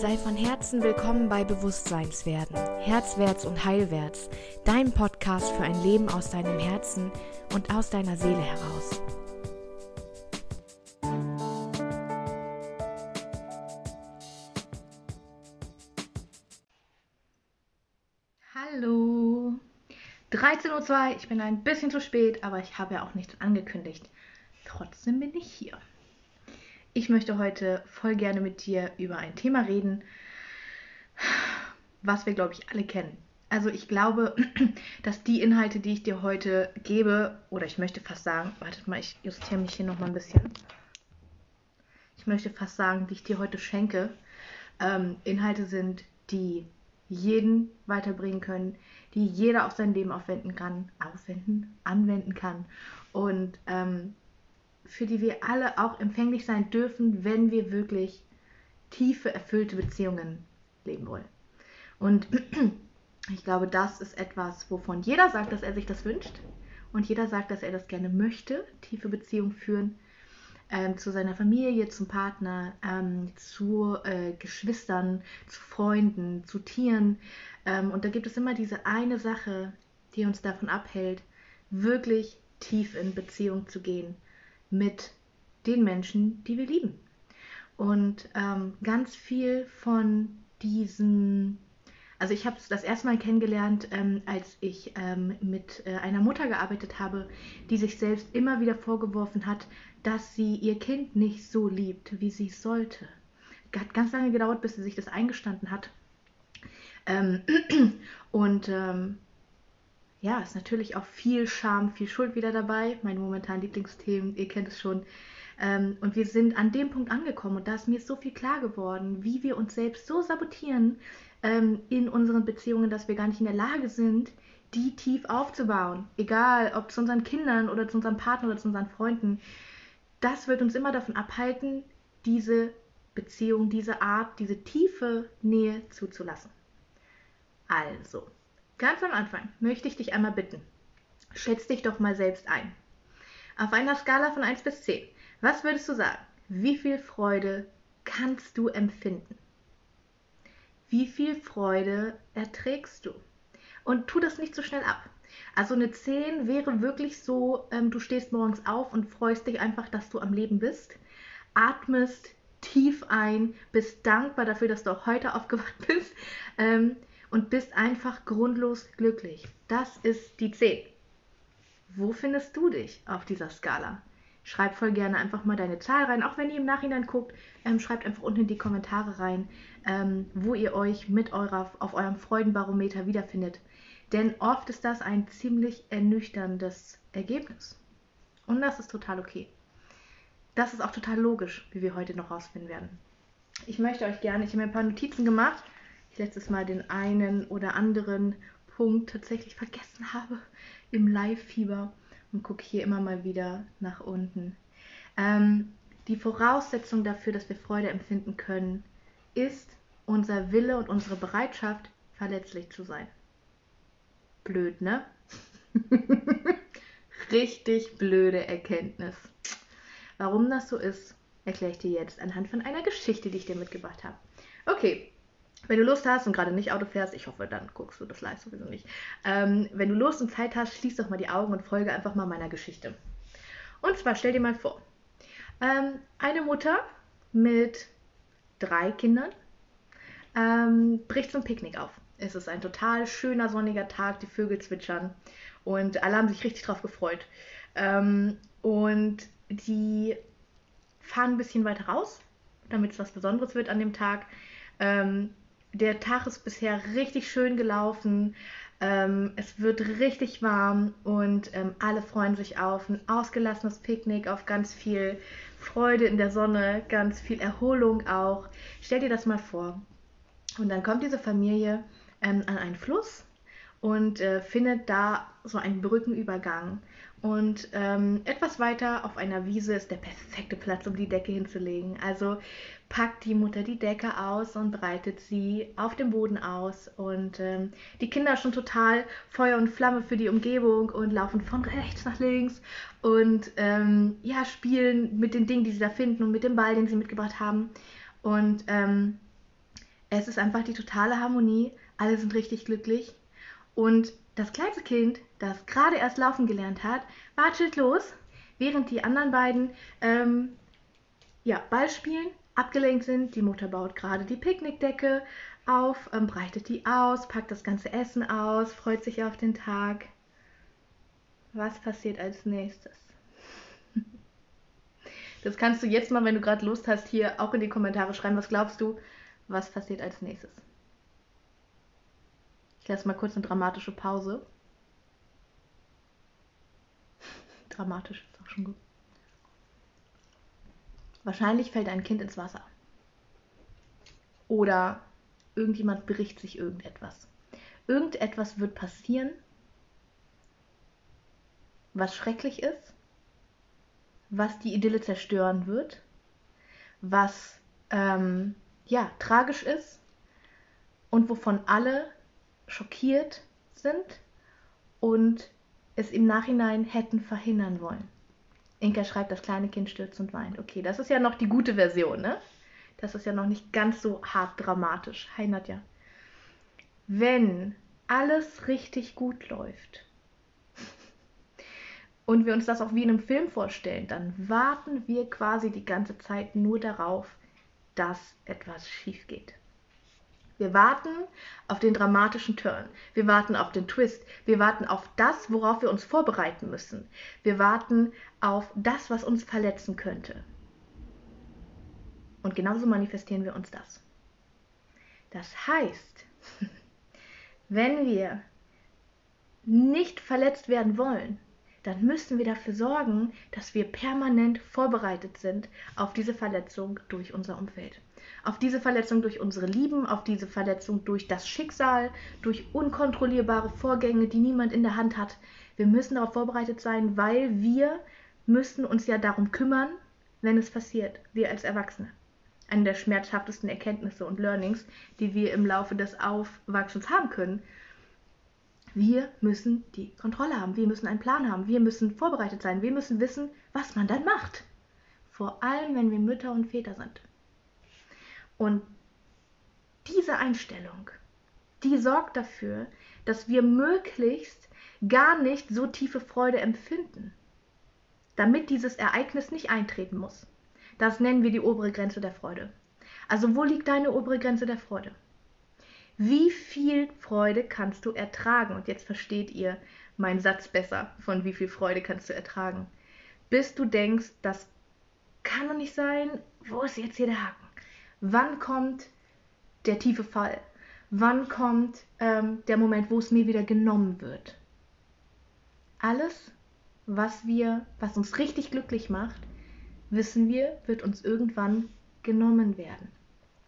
Sei von Herzen willkommen bei Bewusstseinswerden, Herzwärts und Heilwärts, dein Podcast für ein Leben aus deinem Herzen und aus deiner Seele heraus. Hallo. 13.02 Uhr, ich bin ein bisschen zu spät, aber ich habe ja auch nichts angekündigt. Trotzdem bin ich hier. Ich möchte heute voll gerne mit dir über ein Thema reden, was wir, glaube ich, alle kennen. Also ich glaube, dass die Inhalte, die ich dir heute gebe, oder ich möchte fast sagen, wartet mal, ich justiere mich hier nochmal ein bisschen. Ich möchte fast sagen, die ich dir heute schenke, ähm, Inhalte sind, die jeden weiterbringen können, die jeder auf sein Leben aufwenden kann, aufwenden, anwenden kann. Und ähm, für die wir alle auch empfänglich sein dürfen, wenn wir wirklich tiefe, erfüllte Beziehungen leben wollen. Und ich glaube, das ist etwas, wovon jeder sagt, dass er sich das wünscht. Und jeder sagt, dass er das gerne möchte, tiefe Beziehungen führen. Ähm, zu seiner Familie, zum Partner, ähm, zu äh, Geschwistern, zu Freunden, zu Tieren. Ähm, und da gibt es immer diese eine Sache, die uns davon abhält, wirklich tief in Beziehung zu gehen mit den Menschen, die wir lieben. Und ähm, ganz viel von diesen, also ich habe es das erste Mal kennengelernt, ähm, als ich ähm, mit äh, einer Mutter gearbeitet habe, die sich selbst immer wieder vorgeworfen hat, dass sie ihr Kind nicht so liebt, wie sie es sollte. Hat ganz lange gedauert, bis sie sich das eingestanden hat. Ähm, und ähm, ja, ist natürlich auch viel Scham, viel Schuld wieder dabei. Meine momentan Lieblingsthemen, ihr kennt es schon. Ähm, und wir sind an dem Punkt angekommen und da ist mir so viel klar geworden, wie wir uns selbst so sabotieren ähm, in unseren Beziehungen, dass wir gar nicht in der Lage sind, die tief aufzubauen. Egal, ob zu unseren Kindern oder zu unserem Partner oder zu unseren Freunden. Das wird uns immer davon abhalten, diese Beziehung, diese Art, diese tiefe Nähe zuzulassen. Also, Ganz am Anfang möchte ich dich einmal bitten. Schätz dich doch mal selbst ein. Auf einer Skala von 1 bis 10, was würdest du sagen? Wie viel Freude kannst du empfinden? Wie viel Freude erträgst du? Und tu das nicht so schnell ab. Also eine 10 wäre wirklich so, ähm, du stehst morgens auf und freust dich einfach, dass du am Leben bist, atmest tief ein, bist dankbar dafür, dass du auch heute aufgewacht bist, ähm, und bist einfach grundlos glücklich. Das ist die 10. Wo findest du dich auf dieser Skala? Schreib voll gerne einfach mal deine Zahl rein. Auch wenn ihr im Nachhinein guckt, ähm, schreibt einfach unten in die Kommentare rein, ähm, wo ihr euch mit eurer, auf eurem Freudenbarometer wiederfindet. Denn oft ist das ein ziemlich ernüchterndes Ergebnis. Und das ist total okay. Das ist auch total logisch, wie wir heute noch rausfinden werden. Ich möchte euch gerne, ich habe mir ein paar Notizen gemacht letztes Mal den einen oder anderen Punkt tatsächlich vergessen habe im Live-Fieber und gucke hier immer mal wieder nach unten. Ähm, die Voraussetzung dafür, dass wir Freude empfinden können, ist unser Wille und unsere Bereitschaft, verletzlich zu sein. Blöd, ne? Richtig blöde Erkenntnis. Warum das so ist, erkläre ich dir jetzt anhand von einer Geschichte, die ich dir mitgebracht habe. Okay, wenn du Lust hast und gerade nicht Auto fährst, ich hoffe, dann guckst du das live sowieso nicht. Ähm, wenn du Lust und Zeit hast, schließ doch mal die Augen und folge einfach mal meiner Geschichte. Und zwar stell dir mal vor, ähm, eine Mutter mit drei Kindern ähm, bricht zum Picknick auf. Es ist ein total schöner sonniger Tag, die Vögel zwitschern und alle haben sich richtig drauf gefreut. Ähm, und die fahren ein bisschen weiter raus, damit es was Besonderes wird an dem Tag. Ähm, der Tag ist bisher richtig schön gelaufen. Ähm, es wird richtig warm und ähm, alle freuen sich auf ein ausgelassenes Picknick, auf ganz viel Freude in der Sonne, ganz viel Erholung auch. Stell dir das mal vor. Und dann kommt diese Familie ähm, an einen Fluss und äh, findet da so einen Brückenübergang. Und ähm, etwas weiter auf einer Wiese ist der perfekte Platz, um die Decke hinzulegen. Also packt die Mutter die Decke aus und breitet sie auf dem Boden aus. Und ähm, die Kinder schon total Feuer und Flamme für die Umgebung und laufen von rechts nach links und ähm, ja, spielen mit den Dingen, die sie da finden und mit dem Ball, den sie mitgebracht haben. Und ähm, Es ist einfach die totale Harmonie. Alle sind richtig glücklich. Und das kleinste Kind, das gerade erst laufen gelernt hat, watschelt los, während die anderen beiden ähm, ja, Ball spielen, abgelenkt sind. Die Mutter baut gerade die Picknickdecke auf, ähm, breitet die aus, packt das ganze Essen aus, freut sich auf den Tag. Was passiert als nächstes? Das kannst du jetzt mal, wenn du gerade Lust hast, hier auch in die Kommentare schreiben. Was glaubst du, was passiert als nächstes? Ich lasse mal kurz eine dramatische Pause. Dramatisch ist auch schon gut. Wahrscheinlich fällt ein Kind ins Wasser. Oder irgendjemand bricht sich irgendetwas. Irgendetwas wird passieren, was schrecklich ist, was die Idylle zerstören wird, was ähm, ja tragisch ist und wovon alle schockiert sind und es im Nachhinein hätten verhindern wollen. Inka schreibt, das kleine Kind stürzt und weint. Okay, das ist ja noch die gute Version, ne? Das ist ja noch nicht ganz so hart dramatisch. Hi Nadja. Wenn alles richtig gut läuft und wir uns das auch wie in einem Film vorstellen, dann warten wir quasi die ganze Zeit nur darauf, dass etwas schief geht. Wir warten auf den dramatischen Turn. Wir warten auf den Twist. Wir warten auf das, worauf wir uns vorbereiten müssen. Wir warten auf das, was uns verletzen könnte. Und genauso manifestieren wir uns das. Das heißt, wenn wir nicht verletzt werden wollen, dann müssen wir dafür sorgen, dass wir permanent vorbereitet sind auf diese Verletzung durch unser Umfeld auf diese Verletzung durch unsere Lieben, auf diese Verletzung durch das Schicksal, durch unkontrollierbare Vorgänge, die niemand in der Hand hat. Wir müssen darauf vorbereitet sein, weil wir müssen uns ja darum kümmern, wenn es passiert, wir als Erwachsene. Eine der schmerzhaftesten Erkenntnisse und Learnings, die wir im Laufe des Aufwachsens haben können. Wir müssen die Kontrolle haben, wir müssen einen Plan haben, wir müssen vorbereitet sein, wir müssen wissen, was man dann macht. Vor allem, wenn wir Mütter und Väter sind. Und diese Einstellung, die sorgt dafür, dass wir möglichst gar nicht so tiefe Freude empfinden, damit dieses Ereignis nicht eintreten muss. Das nennen wir die obere Grenze der Freude. Also wo liegt deine obere Grenze der Freude? Wie viel Freude kannst du ertragen? Und jetzt versteht ihr meinen Satz besser von wie viel Freude kannst du ertragen. Bis du denkst, das kann doch nicht sein, wo ist jetzt hier der Haken? Wann kommt der tiefe Fall? Wann kommt ähm, der Moment, wo es mir wieder genommen wird? Alles, was wir, was uns richtig glücklich macht, wissen wir, wird uns irgendwann genommen werden.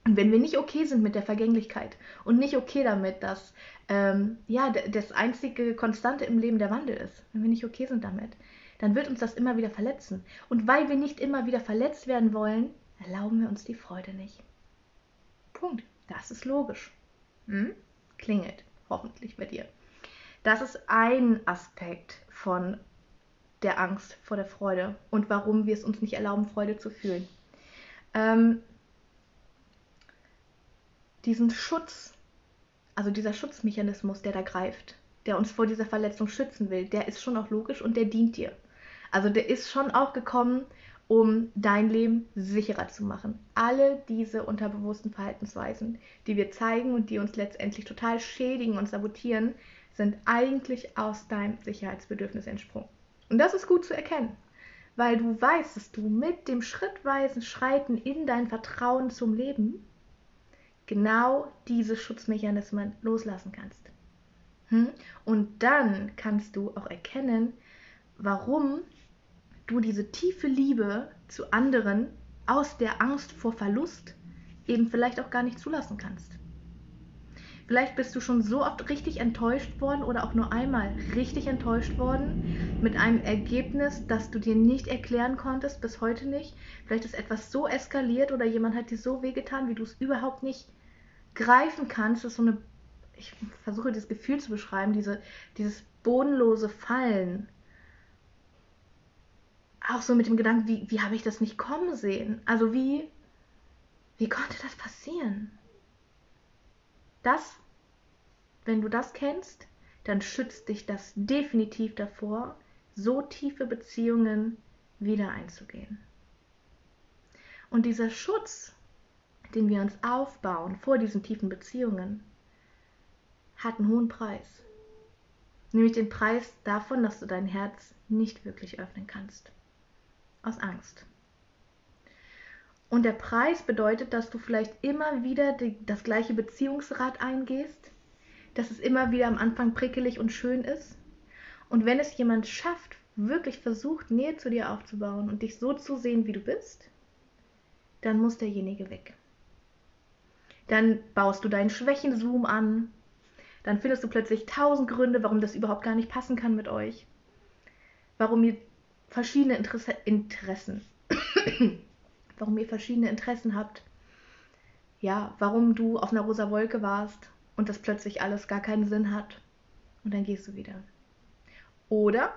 Und wenn wir nicht okay sind mit der Vergänglichkeit und nicht okay damit, dass ähm, ja das einzige Konstante im Leben der Wandel ist, wenn wir nicht okay sind damit, dann wird uns das immer wieder verletzen. Und weil wir nicht immer wieder verletzt werden wollen, erlauben wir uns die Freude nicht. Punkt. Das ist logisch. Hm? Klingelt hoffentlich bei dir. Das ist ein Aspekt von der Angst vor der Freude und warum wir es uns nicht erlauben, Freude zu fühlen. Ähm, diesen Schutz, also dieser Schutzmechanismus, der da greift, der uns vor dieser Verletzung schützen will, der ist schon auch logisch und der dient dir. Also der ist schon auch gekommen, um dein Leben sicherer zu machen. Alle diese unterbewussten Verhaltensweisen, die wir zeigen und die uns letztendlich total schädigen und sabotieren, sind eigentlich aus deinem Sicherheitsbedürfnis entsprungen. Und das ist gut zu erkennen, weil du weißt, dass du mit dem schrittweisen Schreiten in dein Vertrauen zum Leben genau diese Schutzmechanismen loslassen kannst. Hm? Und dann kannst du auch erkennen, warum du diese tiefe Liebe zu anderen aus der Angst vor Verlust eben vielleicht auch gar nicht zulassen kannst. Vielleicht bist du schon so oft richtig enttäuscht worden oder auch nur einmal richtig enttäuscht worden mit einem Ergebnis, das du dir nicht erklären konntest, bis heute nicht. Vielleicht ist etwas so eskaliert oder jemand hat dir so wehgetan, wie du es überhaupt nicht greifen kannst. Das ist so eine, ich versuche das Gefühl zu beschreiben, diese, dieses bodenlose Fallen auch so mit dem Gedanken, wie, wie habe ich das nicht kommen sehen? Also wie, wie konnte das passieren? Das, wenn du das kennst, dann schützt dich das definitiv davor, so tiefe Beziehungen wieder einzugehen. Und dieser Schutz, den wir uns aufbauen vor diesen tiefen Beziehungen, hat einen hohen Preis. Nämlich den Preis davon, dass du dein Herz nicht wirklich öffnen kannst. Aus Angst. Und der Preis bedeutet, dass du vielleicht immer wieder die, das gleiche Beziehungsrad eingehst, dass es immer wieder am Anfang prickelig und schön ist. Und wenn es jemand schafft, wirklich versucht, Nähe zu dir aufzubauen und dich so zu sehen, wie du bist, dann muss derjenige weg. Dann baust du deinen Schwächenzoom an, dann findest du plötzlich tausend Gründe, warum das überhaupt gar nicht passen kann mit euch. Warum ihr verschiedene Interesse Interessen, warum ihr verschiedene Interessen habt. Ja, warum du auf einer rosa Wolke warst und das plötzlich alles gar keinen Sinn hat. Und dann gehst du wieder. Oder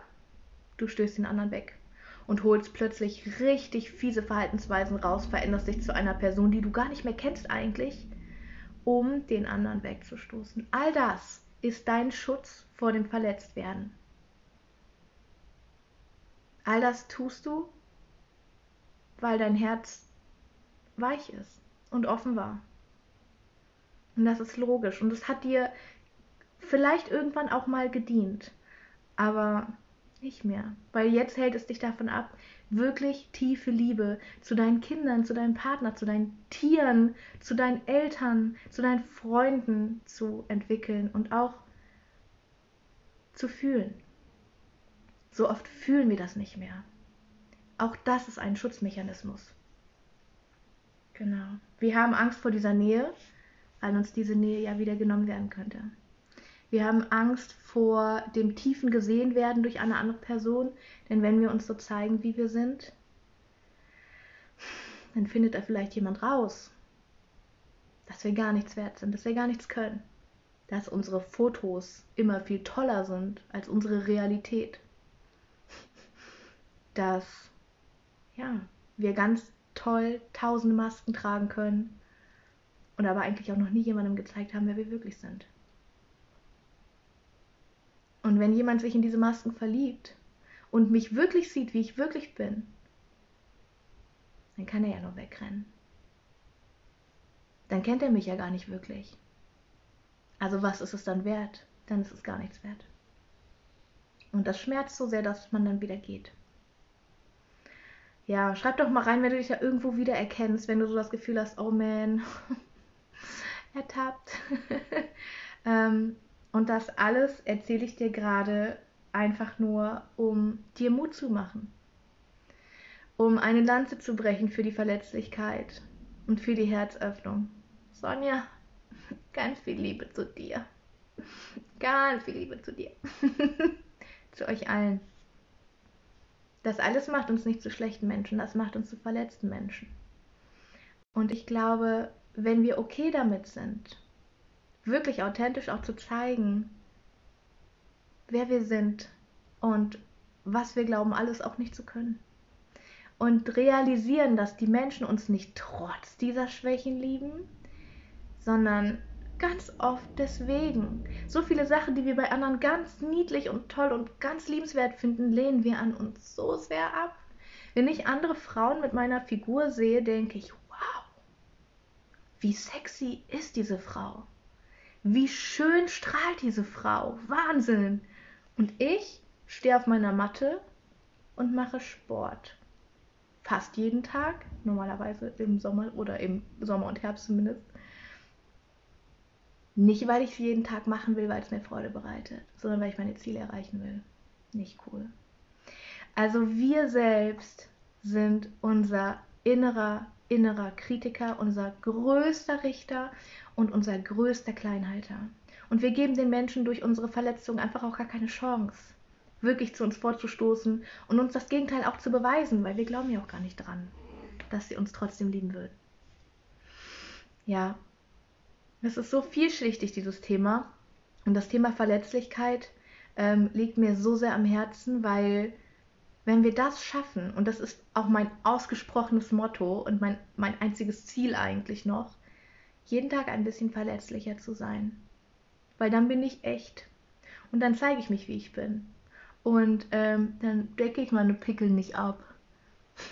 du stößt den anderen weg und holst plötzlich richtig fiese Verhaltensweisen raus, veränderst dich zu einer Person, die du gar nicht mehr kennst eigentlich um den anderen wegzustoßen. All das ist dein Schutz vor dem Verletztwerden. All das tust du, weil dein Herz weich ist und offen war. Und das ist logisch. Und es hat dir vielleicht irgendwann auch mal gedient. Aber nicht mehr. Weil jetzt hält es dich davon ab, wirklich tiefe Liebe zu deinen Kindern, zu deinem Partner, zu deinen Tieren, zu deinen Eltern, zu deinen Freunden zu entwickeln und auch zu fühlen. So oft fühlen wir das nicht mehr. Auch das ist ein Schutzmechanismus. Genau. Wir haben Angst vor dieser Nähe, weil uns diese Nähe ja wieder genommen werden könnte. Wir haben Angst vor dem tiefen gesehen werden durch eine andere Person, denn wenn wir uns so zeigen, wie wir sind, dann findet da vielleicht jemand raus, dass wir gar nichts wert sind, dass wir gar nichts können, dass unsere Fotos immer viel toller sind als unsere Realität, dass ja, wir ganz toll tausende Masken tragen können und aber eigentlich auch noch nie jemandem gezeigt haben, wer wir wirklich sind. Und wenn jemand sich in diese Masken verliebt und mich wirklich sieht, wie ich wirklich bin, dann kann er ja nur wegrennen. Dann kennt er mich ja gar nicht wirklich. Also was ist es dann wert? Dann ist es gar nichts wert. Und das schmerzt so sehr, dass man dann wieder geht. Ja, schreib doch mal rein, wenn du dich ja irgendwo wieder erkennst, wenn du so das Gefühl hast, oh man, ertappt. ähm, und das alles erzähle ich dir gerade einfach nur, um dir Mut zu machen. Um eine Lanze zu brechen für die Verletzlichkeit und für die Herzöffnung. Sonja, ganz viel Liebe zu dir. Ganz viel Liebe zu dir. zu euch allen. Das alles macht uns nicht zu schlechten Menschen, das macht uns zu verletzten Menschen. Und ich glaube, wenn wir okay damit sind, wirklich authentisch auch zu zeigen, wer wir sind und was wir glauben, alles auch nicht zu können. Und realisieren, dass die Menschen uns nicht trotz dieser Schwächen lieben, sondern ganz oft deswegen. So viele Sachen, die wir bei anderen ganz niedlich und toll und ganz liebenswert finden, lehnen wir an uns so sehr ab. Wenn ich andere Frauen mit meiner Figur sehe, denke ich, wow, wie sexy ist diese Frau. Wie schön strahlt diese Frau. Wahnsinn. Und ich stehe auf meiner Matte und mache Sport. Fast jeden Tag, normalerweise im Sommer oder im Sommer und Herbst zumindest. Nicht, weil ich es jeden Tag machen will, weil es mir Freude bereitet, sondern weil ich meine Ziele erreichen will. Nicht cool. Also wir selbst sind unser innerer, innerer Kritiker, unser größter Richter und unser größter Kleinhalter. Und wir geben den Menschen durch unsere Verletzung einfach auch gar keine Chance, wirklich zu uns vorzustoßen und uns das Gegenteil auch zu beweisen, weil wir glauben ja auch gar nicht dran, dass sie uns trotzdem lieben würden. Ja, es ist so vielschichtig, dieses Thema. Und das Thema Verletzlichkeit ähm, liegt mir so sehr am Herzen, weil wenn wir das schaffen, und das ist auch mein ausgesprochenes Motto und mein, mein einziges Ziel eigentlich noch, jeden Tag ein bisschen verletzlicher zu sein. Weil dann bin ich echt. Und dann zeige ich mich, wie ich bin. Und ähm, dann decke ich meine Pickel nicht ab.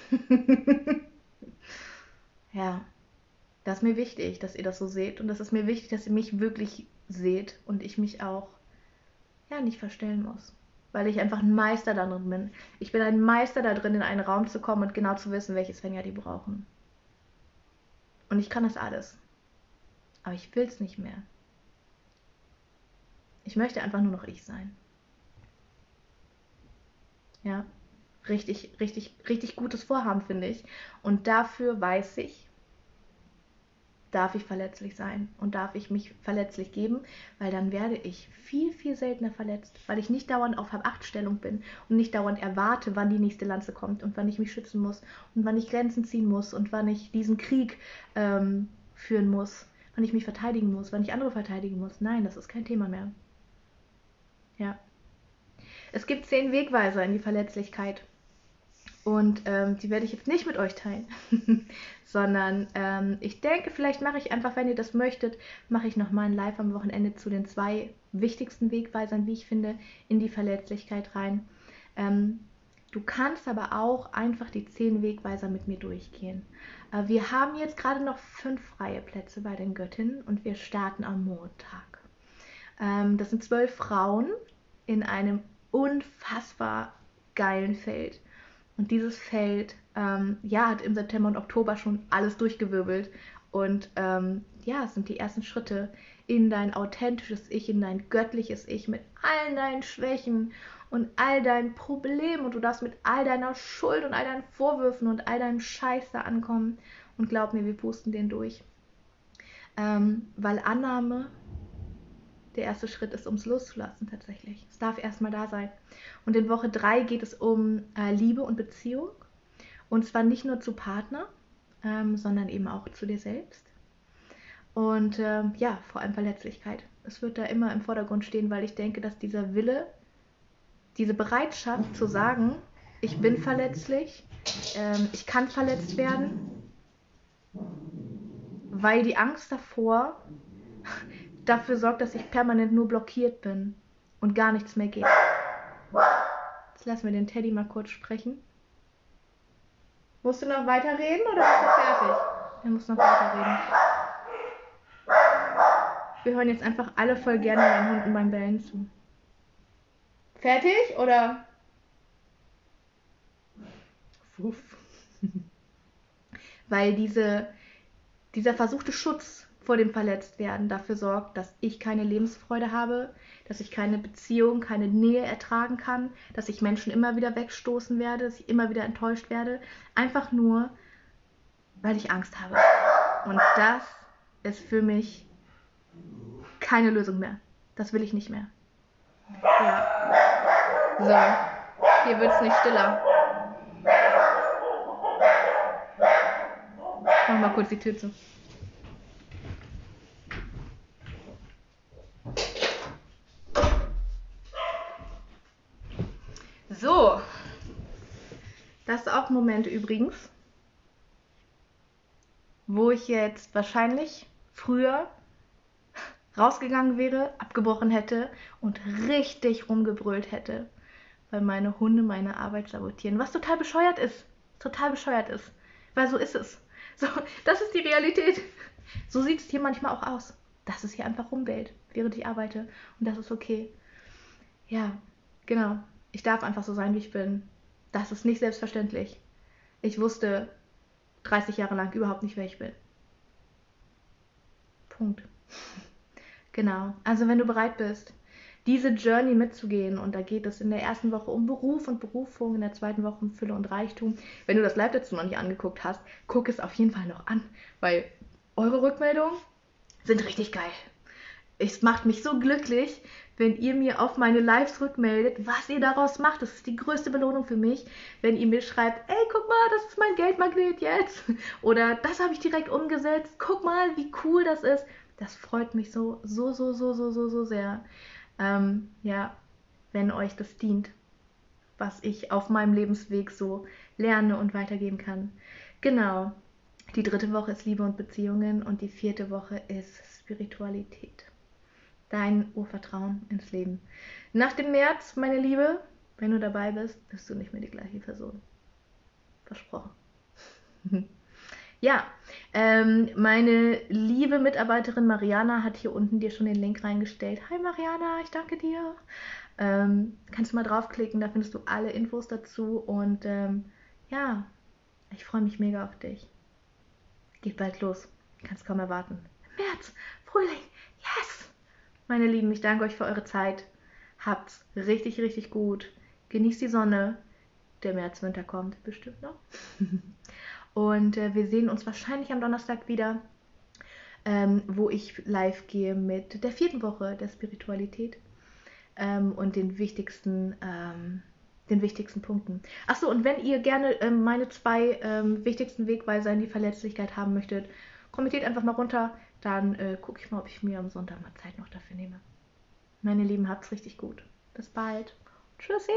ja, das ist mir wichtig, dass ihr das so seht. Und das ist mir wichtig, dass ihr mich wirklich seht und ich mich auch ja nicht verstellen muss. Weil ich einfach ein Meister darin bin. Ich bin ein Meister da drin, in einen Raum zu kommen und genau zu wissen, welches Fänger die brauchen. Und ich kann das alles. Aber ich will es nicht mehr. Ich möchte einfach nur noch ich sein. Ja, richtig, richtig, richtig gutes Vorhaben, finde ich. Und dafür weiß ich, darf ich verletzlich sein und darf ich mich verletzlich geben, weil dann werde ich viel, viel seltener verletzt, weil ich nicht dauernd auf Achtstellung bin und nicht dauernd erwarte, wann die nächste Lanze kommt und wann ich mich schützen muss und wann ich Grenzen ziehen muss und wann ich diesen Krieg ähm, führen muss, wann ich mich verteidigen muss, wann ich andere verteidigen muss. Nein, das ist kein Thema mehr. Ja. Es gibt zehn Wegweiser in die Verletzlichkeit. Und ähm, die werde ich jetzt nicht mit euch teilen, sondern ähm, ich denke, vielleicht mache ich einfach, wenn ihr das möchtet, mache ich nochmal ein Live am Wochenende zu den zwei wichtigsten Wegweisern, wie ich finde, in die Verletzlichkeit rein. Ähm, du kannst aber auch einfach die zehn Wegweiser mit mir durchgehen. Äh, wir haben jetzt gerade noch fünf freie Plätze bei den Göttinnen und wir starten am Montag. Ähm, das sind zwölf Frauen in einem unfassbar geilen Feld. Und dieses Feld, ähm, ja, hat im September und Oktober schon alles durchgewirbelt. Und ähm, ja, es sind die ersten Schritte in dein authentisches Ich, in dein göttliches Ich mit allen deinen Schwächen und all deinen Problemen. Und du darfst mit all deiner Schuld und all deinen Vorwürfen und all deinem Scheiß da ankommen. Und glaub mir, wir pusten den durch. Ähm, weil Annahme der erste Schritt ist, ums Loszulassen tatsächlich. Es darf erstmal da sein. Und in Woche 3 geht es um äh, Liebe und Beziehung. Und zwar nicht nur zu Partner, ähm, sondern eben auch zu dir selbst. Und ähm, ja, vor allem Verletzlichkeit. Es wird da immer im Vordergrund stehen, weil ich denke, dass dieser Wille, diese Bereitschaft zu sagen, ich bin verletzlich, ähm, ich kann verletzt werden, weil die Angst davor, dafür sorgt, dass ich permanent nur blockiert bin und gar nichts mehr geht. Jetzt lassen wir den Teddy mal kurz sprechen. Musst du noch weiterreden oder bist du fertig? Er muss noch weiterreden. Wir hören jetzt einfach alle voll gerne meinen Hunden beim Bellen zu. Fertig oder? Wuff. Weil diese, dieser versuchte Schutz vor dem Verletztwerden dafür sorgt, dass ich keine Lebensfreude habe, dass ich keine Beziehung, keine Nähe ertragen kann, dass ich Menschen immer wieder wegstoßen werde, dass ich immer wieder enttäuscht werde, einfach nur, weil ich Angst habe. Und das ist für mich keine Lösung mehr. Das will ich nicht mehr. Ja. So, hier wird es nicht stiller. Mach mal kurz die Tür zu. So. Das ist auch ein Moment übrigens, wo ich jetzt wahrscheinlich früher rausgegangen wäre, abgebrochen hätte und richtig rumgebrüllt hätte, weil meine Hunde meine Arbeit sabotieren. Was total bescheuert ist. Total bescheuert ist. Weil so ist es. So, das ist die Realität. So sieht es hier manchmal auch aus. Dass es hier einfach rumbellt, während ich arbeite. Und das ist okay. Ja, genau ich darf einfach so sein, wie ich bin. Das ist nicht selbstverständlich. Ich wusste 30 Jahre lang überhaupt nicht, wer ich bin. Punkt. genau. Also wenn du bereit bist, diese Journey mitzugehen, und da geht es in der ersten Woche um Beruf und Berufung, in der zweiten Woche um Fülle und Reichtum. Wenn du das Live dazu noch nicht angeguckt hast, guck es auf jeden Fall noch an, weil eure Rückmeldungen sind richtig geil. Es macht mich so glücklich, wenn ihr mir auf meine Lives rückmeldet, was ihr daraus macht. Das ist die größte Belohnung für mich, wenn ihr mir schreibt, ey, guck mal, das ist mein Geldmagnet jetzt. Oder das habe ich direkt umgesetzt. Guck mal, wie cool das ist. Das freut mich so, so, so, so, so, so, so sehr. Ähm, ja, wenn euch das dient, was ich auf meinem Lebensweg so lerne und weitergeben kann. Genau. Die dritte Woche ist Liebe und Beziehungen und die vierte Woche ist Spiritualität. Dein Urvertrauen ins Leben. Nach dem März, meine Liebe, wenn du dabei bist, bist du nicht mehr die gleiche Person. Versprochen. ja, ähm, meine liebe Mitarbeiterin Mariana hat hier unten dir schon den Link reingestellt. Hi Mariana, ich danke dir. Ähm, kannst du mal draufklicken, da findest du alle Infos dazu und ähm, ja, ich freue mich mega auf dich. Geht bald los. Kannst kaum erwarten. März, Frühling! Meine Lieben, ich danke euch für eure Zeit. Habt's richtig, richtig gut. Genießt die Sonne. Der März, Winter kommt bestimmt noch. Und äh, wir sehen uns wahrscheinlich am Donnerstag wieder, ähm, wo ich live gehe mit der vierten Woche der Spiritualität ähm, und den wichtigsten ähm, den wichtigsten Punkten. Achso, und wenn ihr gerne ähm, meine zwei ähm, wichtigsten Wegweiser in die Verletzlichkeit haben möchtet, kommentiert einfach mal runter. Dann äh, gucke ich mal, ob ich mir am Sonntag mal Zeit noch dafür nehme. Meine Lieben, habt's richtig gut. Bis bald. Tschüssi.